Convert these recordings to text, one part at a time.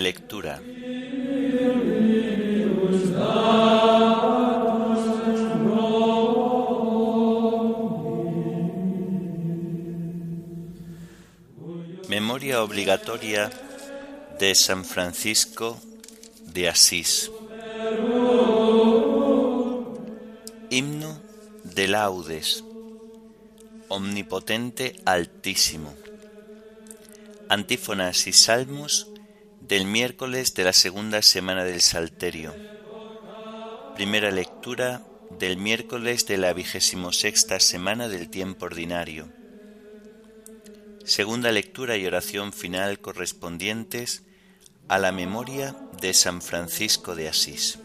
lectura. Memoria obligatoria de San Francisco de Asís. Himno de laudes. Omnipotente Altísimo. Antífonas y salmos del miércoles de la segunda semana del Salterio. Primera lectura del miércoles de la vigésimo sexta semana del tiempo ordinario. Segunda lectura y oración final correspondientes a la memoria de San Francisco de Asís.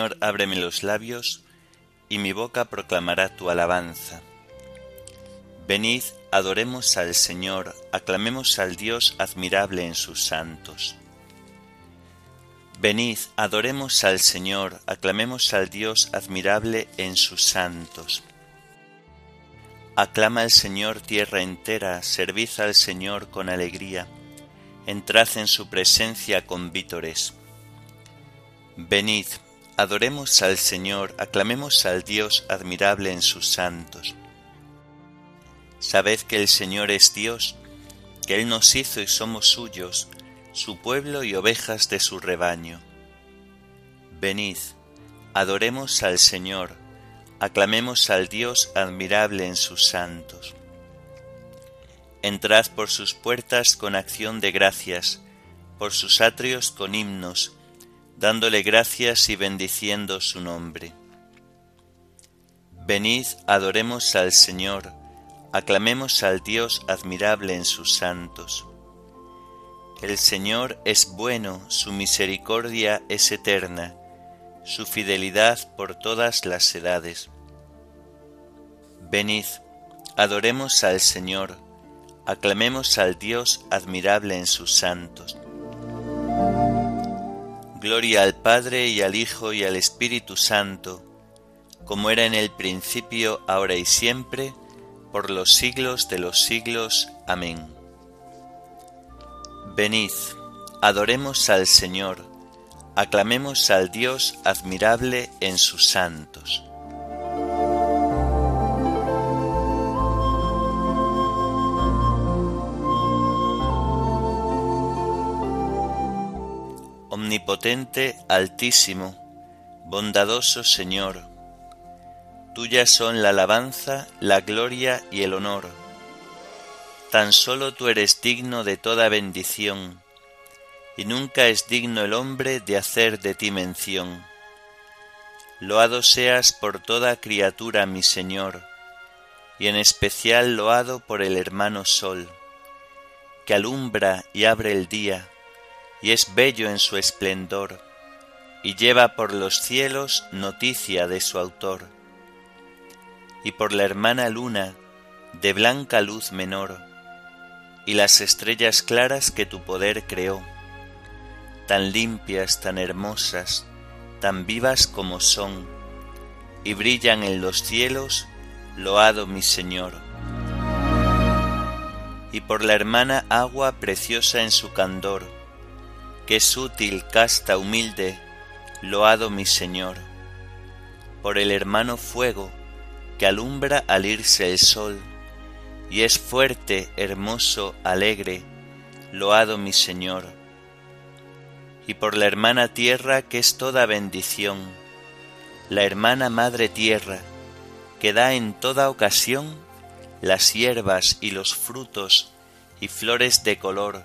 Señor, ábreme los labios, y mi boca proclamará tu alabanza. Venid, adoremos al Señor, aclamemos al Dios admirable en sus santos. Venid, adoremos al Señor, aclamemos al Dios admirable en sus santos. Aclama al Señor tierra entera, servid al Señor con alegría, entrad en su presencia con vítores. Venid, Adoremos al Señor, aclamemos al Dios admirable en sus santos. Sabed que el Señor es Dios, que Él nos hizo y somos suyos, su pueblo y ovejas de su rebaño. Venid, adoremos al Señor, aclamemos al Dios admirable en sus santos. Entrad por sus puertas con acción de gracias, por sus atrios con himnos, dándole gracias y bendiciendo su nombre. Venid, adoremos al Señor, aclamemos al Dios admirable en sus santos. El Señor es bueno, su misericordia es eterna, su fidelidad por todas las edades. Venid, adoremos al Señor, aclamemos al Dios admirable en sus santos. Gloria al Padre y al Hijo y al Espíritu Santo, como era en el principio, ahora y siempre, por los siglos de los siglos. Amén. Venid, adoremos al Señor, aclamemos al Dios admirable en sus santos. Omnipotente, altísimo, bondadoso Señor, tuyas son la alabanza, la gloria y el honor. Tan solo tú eres digno de toda bendición, y nunca es digno el hombre de hacer de ti mención. Loado seas por toda criatura, mi Señor, y en especial loado por el hermano Sol, que alumbra y abre el día, y es bello en su esplendor, y lleva por los cielos noticia de su autor, y por la hermana luna de blanca luz menor, y las estrellas claras que tu poder creó, tan limpias, tan hermosas, tan vivas como son, y brillan en los cielos, loado mi Señor. Y por la hermana agua preciosa en su candor, que es útil, casta, humilde, loado mi Señor, por el hermano fuego que alumbra al irse el sol, y es fuerte, hermoso, alegre, loado mi Señor, y por la hermana tierra que es toda bendición, la hermana madre tierra, que da en toda ocasión las hierbas y los frutos y flores de color,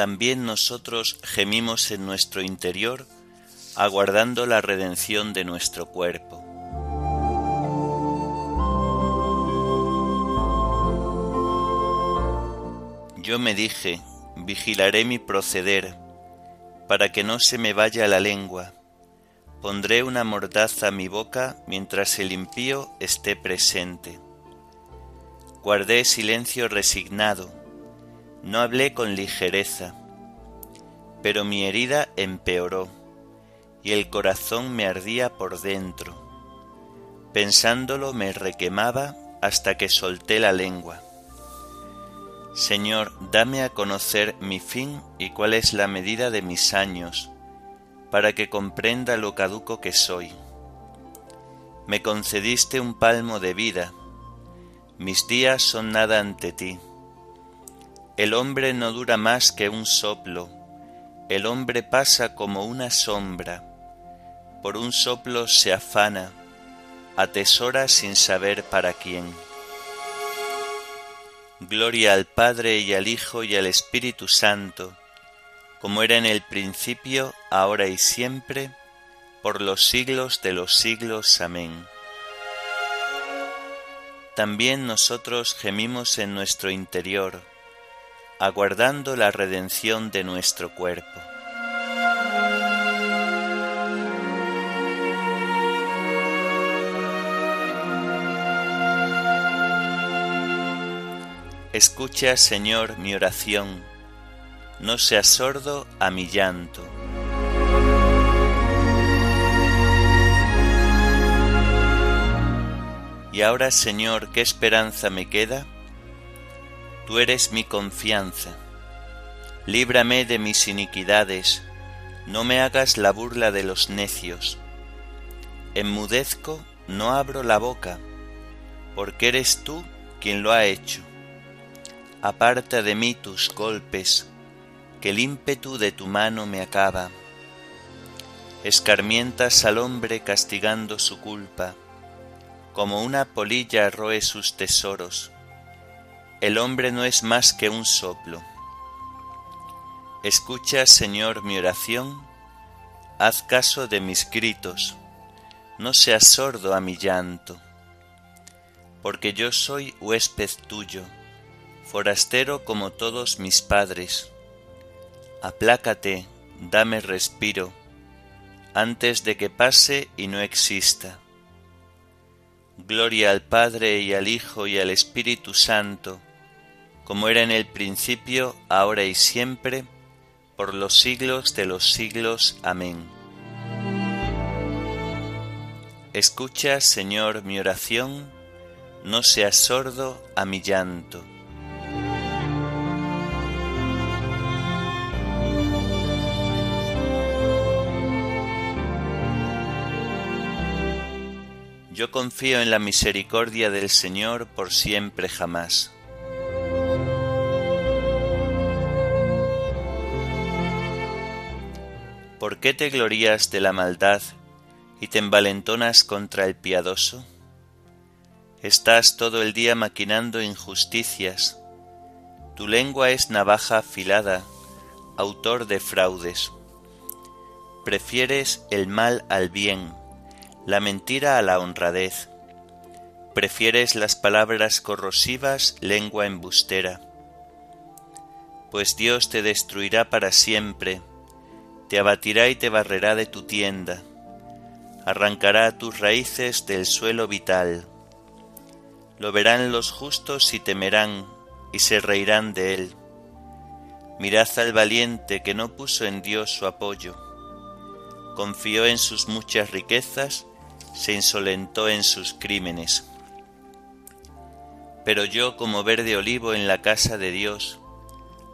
También nosotros gemimos en nuestro interior, aguardando la redención de nuestro cuerpo. Yo me dije, vigilaré mi proceder, para que no se me vaya la lengua. Pondré una mordaza a mi boca mientras el impío esté presente. Guardé silencio resignado, no hablé con ligereza, pero mi herida empeoró y el corazón me ardía por dentro. Pensándolo me requemaba hasta que solté la lengua. Señor, dame a conocer mi fin y cuál es la medida de mis años, para que comprenda lo caduco que soy. Me concediste un palmo de vida, mis días son nada ante ti. El hombre no dura más que un soplo, el hombre pasa como una sombra, por un soplo se afana, atesora sin saber para quién. Gloria al Padre y al Hijo y al Espíritu Santo, como era en el principio, ahora y siempre, por los siglos de los siglos. Amén. También nosotros gemimos en nuestro interior, aguardando la redención de nuestro cuerpo. Escucha, Señor, mi oración, no seas sordo a mi llanto. Y ahora, Señor, ¿qué esperanza me queda? Tú eres mi confianza. Líbrame de mis iniquidades, no me hagas la burla de los necios. Enmudezco, no abro la boca, porque eres tú quien lo ha hecho aparta de mí tus golpes, que el ímpetu de tu mano me acaba. Escarmientas al hombre castigando su culpa, como una polilla roe sus tesoros. El hombre no es más que un soplo. Escucha, Señor, mi oración, haz caso de mis gritos, no seas sordo a mi llanto, porque yo soy huésped tuyo forastero como todos mis padres. Aplácate, dame respiro, antes de que pase y no exista. Gloria al Padre y al Hijo y al Espíritu Santo, como era en el principio, ahora y siempre, por los siglos de los siglos. Amén. Escucha, Señor, mi oración, no seas sordo a mi llanto. Yo confío en la misericordia del Señor por siempre jamás. ¿Por qué te glorías de la maldad y te envalentonas contra el piadoso? Estás todo el día maquinando injusticias. Tu lengua es navaja afilada, autor de fraudes. Prefieres el mal al bien la mentira a la honradez. Prefieres las palabras corrosivas, lengua embustera. Pues Dios te destruirá para siempre, te abatirá y te barrerá de tu tienda, arrancará tus raíces del suelo vital. Lo verán los justos y temerán, y se reirán de él. Mirad al valiente que no puso en Dios su apoyo, confió en sus muchas riquezas se insolentó en sus crímenes. Pero yo, como verde olivo en la casa de Dios,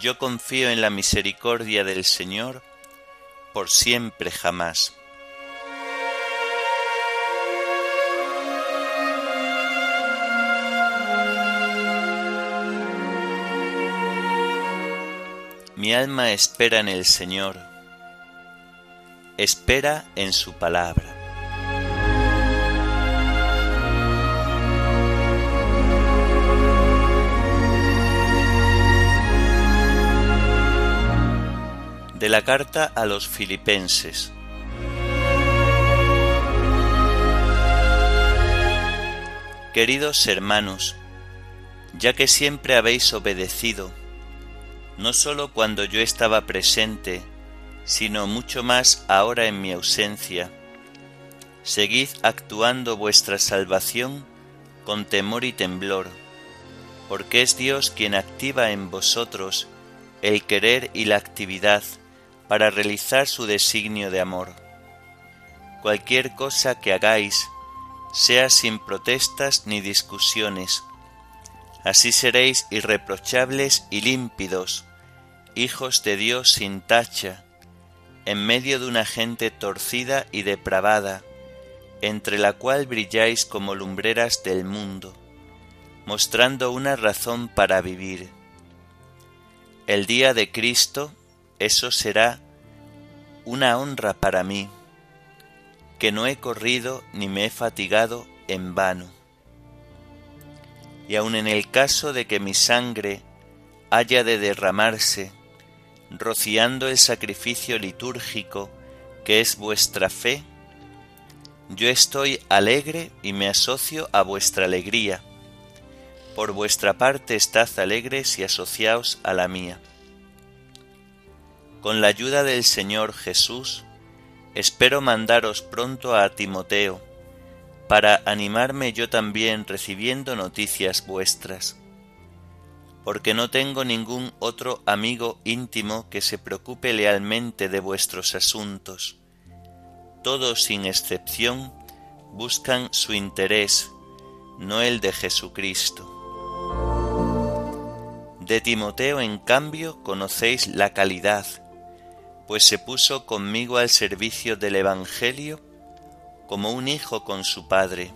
Yo confío en la misericordia del Señor por siempre jamás. Mi alma espera en el Señor, espera en su palabra. La carta a los filipenses. Queridos hermanos, ya que siempre habéis obedecido, no sólo cuando yo estaba presente, sino mucho más ahora en mi ausencia. Seguid actuando vuestra salvación con temor y temblor, porque es Dios quien activa en vosotros el querer y la actividad para realizar su designio de amor. Cualquier cosa que hagáis, sea sin protestas ni discusiones, así seréis irreprochables y límpidos, hijos de Dios sin tacha, en medio de una gente torcida y depravada, entre la cual brilláis como lumbreras del mundo, mostrando una razón para vivir. El día de Cristo, eso será una honra para mí, que no he corrido ni me he fatigado en vano. Y aun en el caso de que mi sangre haya de derramarse, rociando el sacrificio litúrgico que es vuestra fe, yo estoy alegre y me asocio a vuestra alegría. Por vuestra parte estad alegres y asociaos a la mía. Con la ayuda del Señor Jesús, espero mandaros pronto a Timoteo, para animarme yo también recibiendo noticias vuestras porque no tengo ningún otro amigo íntimo que se preocupe lealmente de vuestros asuntos. Todos sin excepción buscan su interés, no el de Jesucristo. De Timoteo, en cambio, conocéis la calidad, pues se puso conmigo al servicio del Evangelio como un hijo con su padre.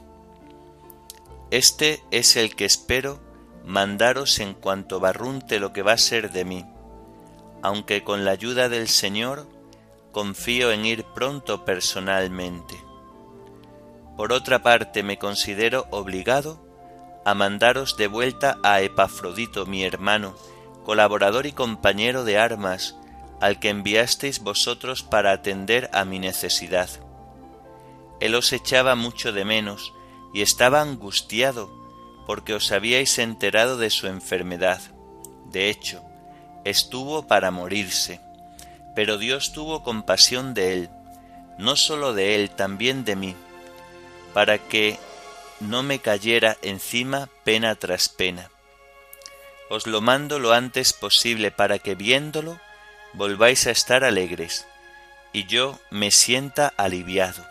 Este es el que espero mandaros en cuanto barrunte lo que va a ser de mí, aunque con la ayuda del Señor confío en ir pronto personalmente. Por otra parte, me considero obligado a mandaros de vuelta a Epafrodito, mi hermano, colaborador y compañero de armas, al que enviasteis vosotros para atender a mi necesidad. Él os echaba mucho de menos y estaba angustiado porque os habíais enterado de su enfermedad. De hecho, estuvo para morirse, pero Dios tuvo compasión de él, no sólo de él, también de mí, para que no me cayera encima pena tras pena. Os lo mando lo antes posible para que viéndolo volváis a estar alegres, y yo me sienta aliviado.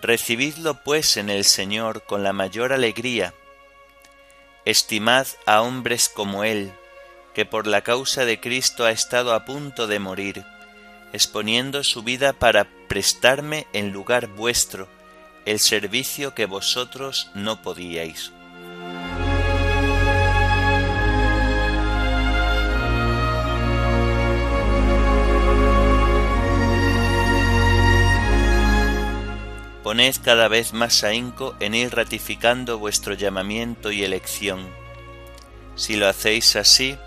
Recibidlo pues en el Señor con la mayor alegría, Estimad a hombres como él, que por la causa de Cristo ha estado a punto de morir, exponiendo su vida para prestarme en lugar vuestro el servicio que vosotros no podíais. Poned cada vez más ahínco en ir ratificando vuestro llamamiento y elección. Si lo hacéis así,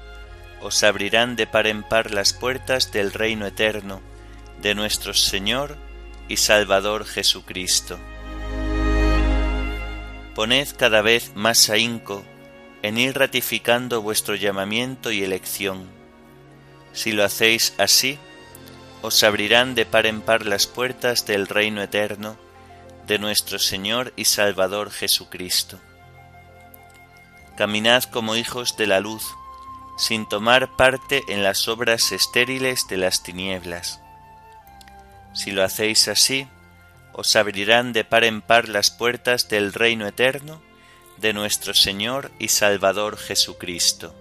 os abrirán de par en par las puertas del reino eterno de nuestro Señor y Salvador Jesucristo. Poned cada vez más ahínco en ir ratificando vuestro llamamiento y elección. Si lo hacéis así, os abrirán de par en par las puertas del reino eterno de nuestro Señor y Salvador Jesucristo. Caminad como hijos de la luz, sin tomar parte en las obras estériles de las tinieblas. Si lo hacéis así, os abrirán de par en par las puertas del reino eterno de nuestro Señor y Salvador Jesucristo.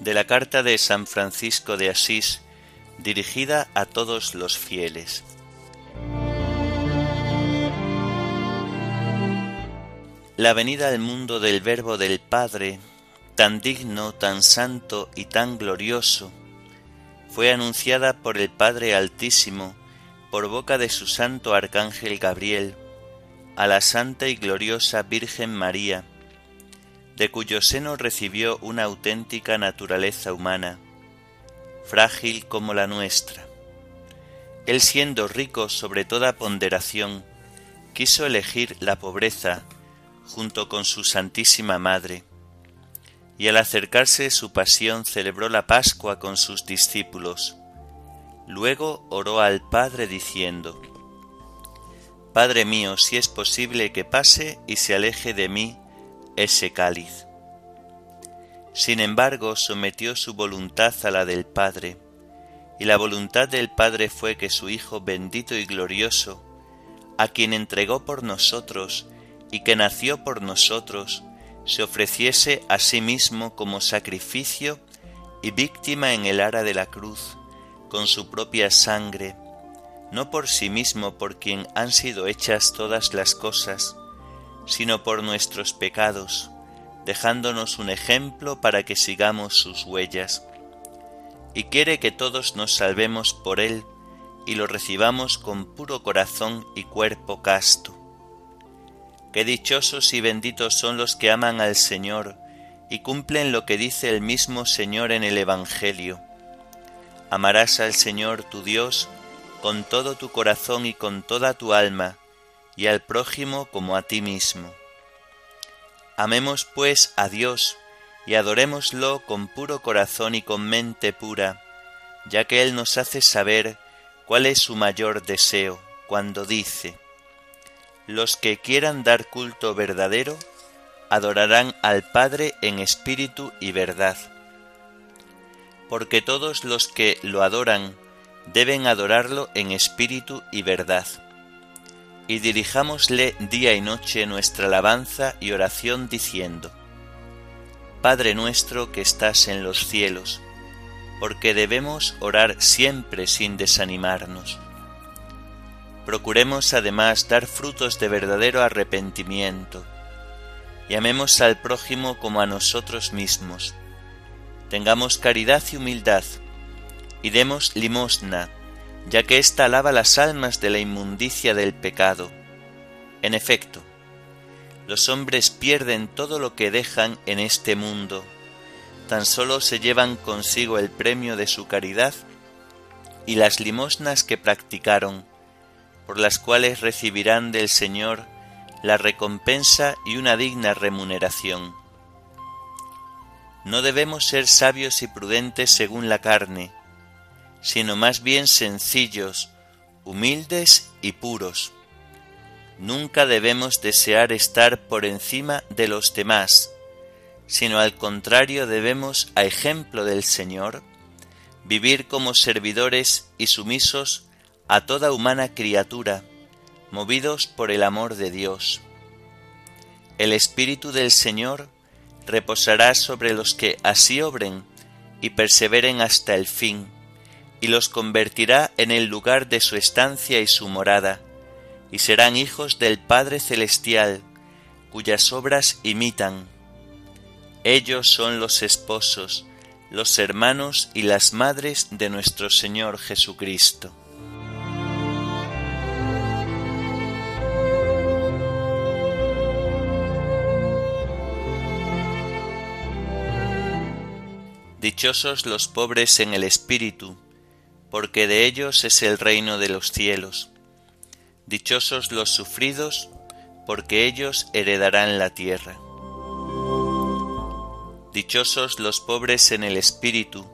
De la carta de San Francisco de Asís, dirigida a todos los fieles. La venida al mundo del Verbo del Padre, tan digno, tan santo y tan glorioso, fue anunciada por el Padre Altísimo por boca de su santo Arcángel Gabriel a la santa y gloriosa Virgen María, de cuyo seno recibió una auténtica naturaleza humana, frágil como la nuestra. Él siendo rico sobre toda ponderación, quiso elegir la pobreza junto con su Santísima Madre, y al acercarse su pasión celebró la Pascua con sus discípulos. Luego oró al Padre diciendo, Padre mío, si es posible que pase y se aleje de mí ese cáliz. Sin embargo, sometió su voluntad a la del Padre, y la voluntad del Padre fue que su Hijo bendito y glorioso, a quien entregó por nosotros y que nació por nosotros, se ofreciese a sí mismo como sacrificio y víctima en el ara de la cruz, con su propia sangre, no por sí mismo por quien han sido hechas todas las cosas, sino por nuestros pecados, dejándonos un ejemplo para que sigamos sus huellas. Y quiere que todos nos salvemos por él y lo recibamos con puro corazón y cuerpo casto Qué dichosos y benditos son los que aman al Señor y cumplen lo que dice el mismo Señor en el Evangelio. Amarás al Señor tu Dios con todo tu corazón y con toda tu alma, y al prójimo como a ti mismo. Amemos pues a Dios y adorémoslo con puro corazón y con mente pura, ya que Él nos hace saber cuál es su mayor deseo cuando dice, los que quieran dar culto verdadero, adorarán al Padre en espíritu y verdad. Porque todos los que lo adoran deben adorarlo en espíritu y verdad. Y dirijámosle día y noche nuestra alabanza y oración diciendo, Padre nuestro que estás en los cielos, porque debemos orar siempre sin desanimarnos Procuremos además dar frutos de verdadero arrepentimiento y amemos al prójimo como a nosotros mismos. Tengamos caridad y humildad y demos limosna, ya que ésta lava las almas de la inmundicia del pecado. En efecto, los hombres pierden todo lo que dejan en este mundo, tan solo se llevan consigo el premio de su caridad y las limosnas que practicaron, por las cuales recibirán del Señor la recompensa y una digna remuneración. No debemos ser sabios y prudentes según la carne, sino más bien sencillos, humildes y puros. Nunca debemos desear estar por encima de los demás, sino al contrario debemos, a ejemplo del Señor, vivir como servidores y sumisos a toda humana criatura, movidos por el amor de Dios. El Espíritu del Señor reposará sobre los que así obren y perseveren hasta el fin, y los convertirá en el lugar de su estancia y su morada, y serán hijos del Padre Celestial, cuyas obras imitan. Ellos son los esposos, los hermanos y las madres de nuestro Señor Jesucristo. Dichosos los pobres en el espíritu, porque de ellos es el reino de los cielos. Dichosos los sufridos, porque ellos heredarán la tierra. Dichosos los pobres en el espíritu,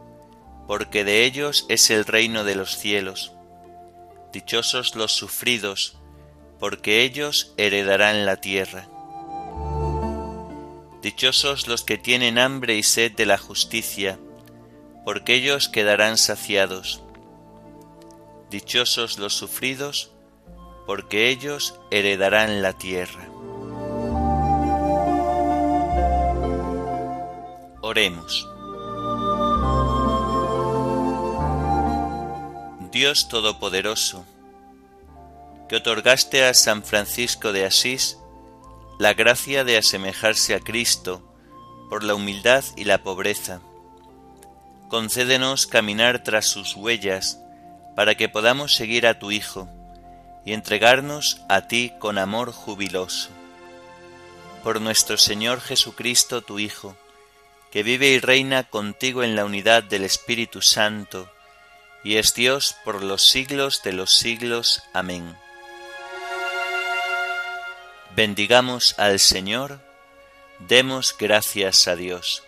porque de ellos es el reino de los cielos. Dichosos los sufridos, porque ellos heredarán la tierra. Dichosos los que tienen hambre y sed de la justicia, porque ellos quedarán saciados. Dichosos los sufridos, porque ellos heredarán la tierra. Oremos. Dios Todopoderoso, que otorgaste a San Francisco de Asís la gracia de asemejarse a Cristo por la humildad y la pobreza. Concédenos caminar tras sus huellas para que podamos seguir a tu Hijo y entregarnos a ti con amor jubiloso. Por nuestro Señor Jesucristo, tu Hijo, que vive y reina contigo en la unidad del Espíritu Santo, y es Dios por los siglos de los siglos. Amén. Bendigamos al Señor, demos gracias a Dios.